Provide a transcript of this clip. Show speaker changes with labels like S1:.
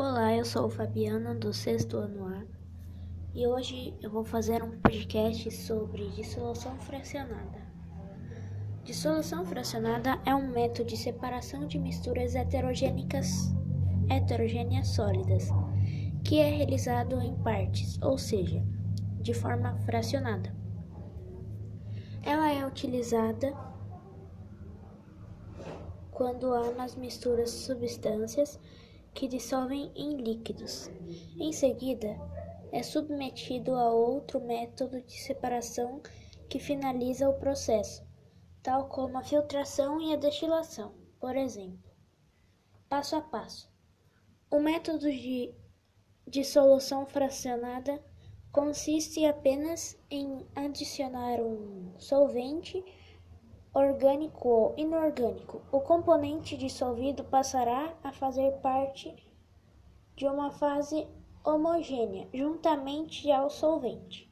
S1: Olá, eu sou o Fabiano do sexto ano A e hoje eu vou fazer um podcast sobre dissolução fracionada. Dissolução fracionada é um método de separação de misturas heterogênicas heterogêneas sólidas que é realizado em partes, ou seja, de forma fracionada. Ela é utilizada quando há nas misturas substâncias que dissolvem em líquidos. Em seguida, é submetido a outro método de separação que finaliza o processo, tal como a filtração e a destilação, por exemplo. Passo a passo. O método de dissolução fracionada consiste apenas em adicionar um solvente orgânico ou inorgânico, o componente dissolvido passará a fazer parte de uma fase homogênea juntamente ao solvente.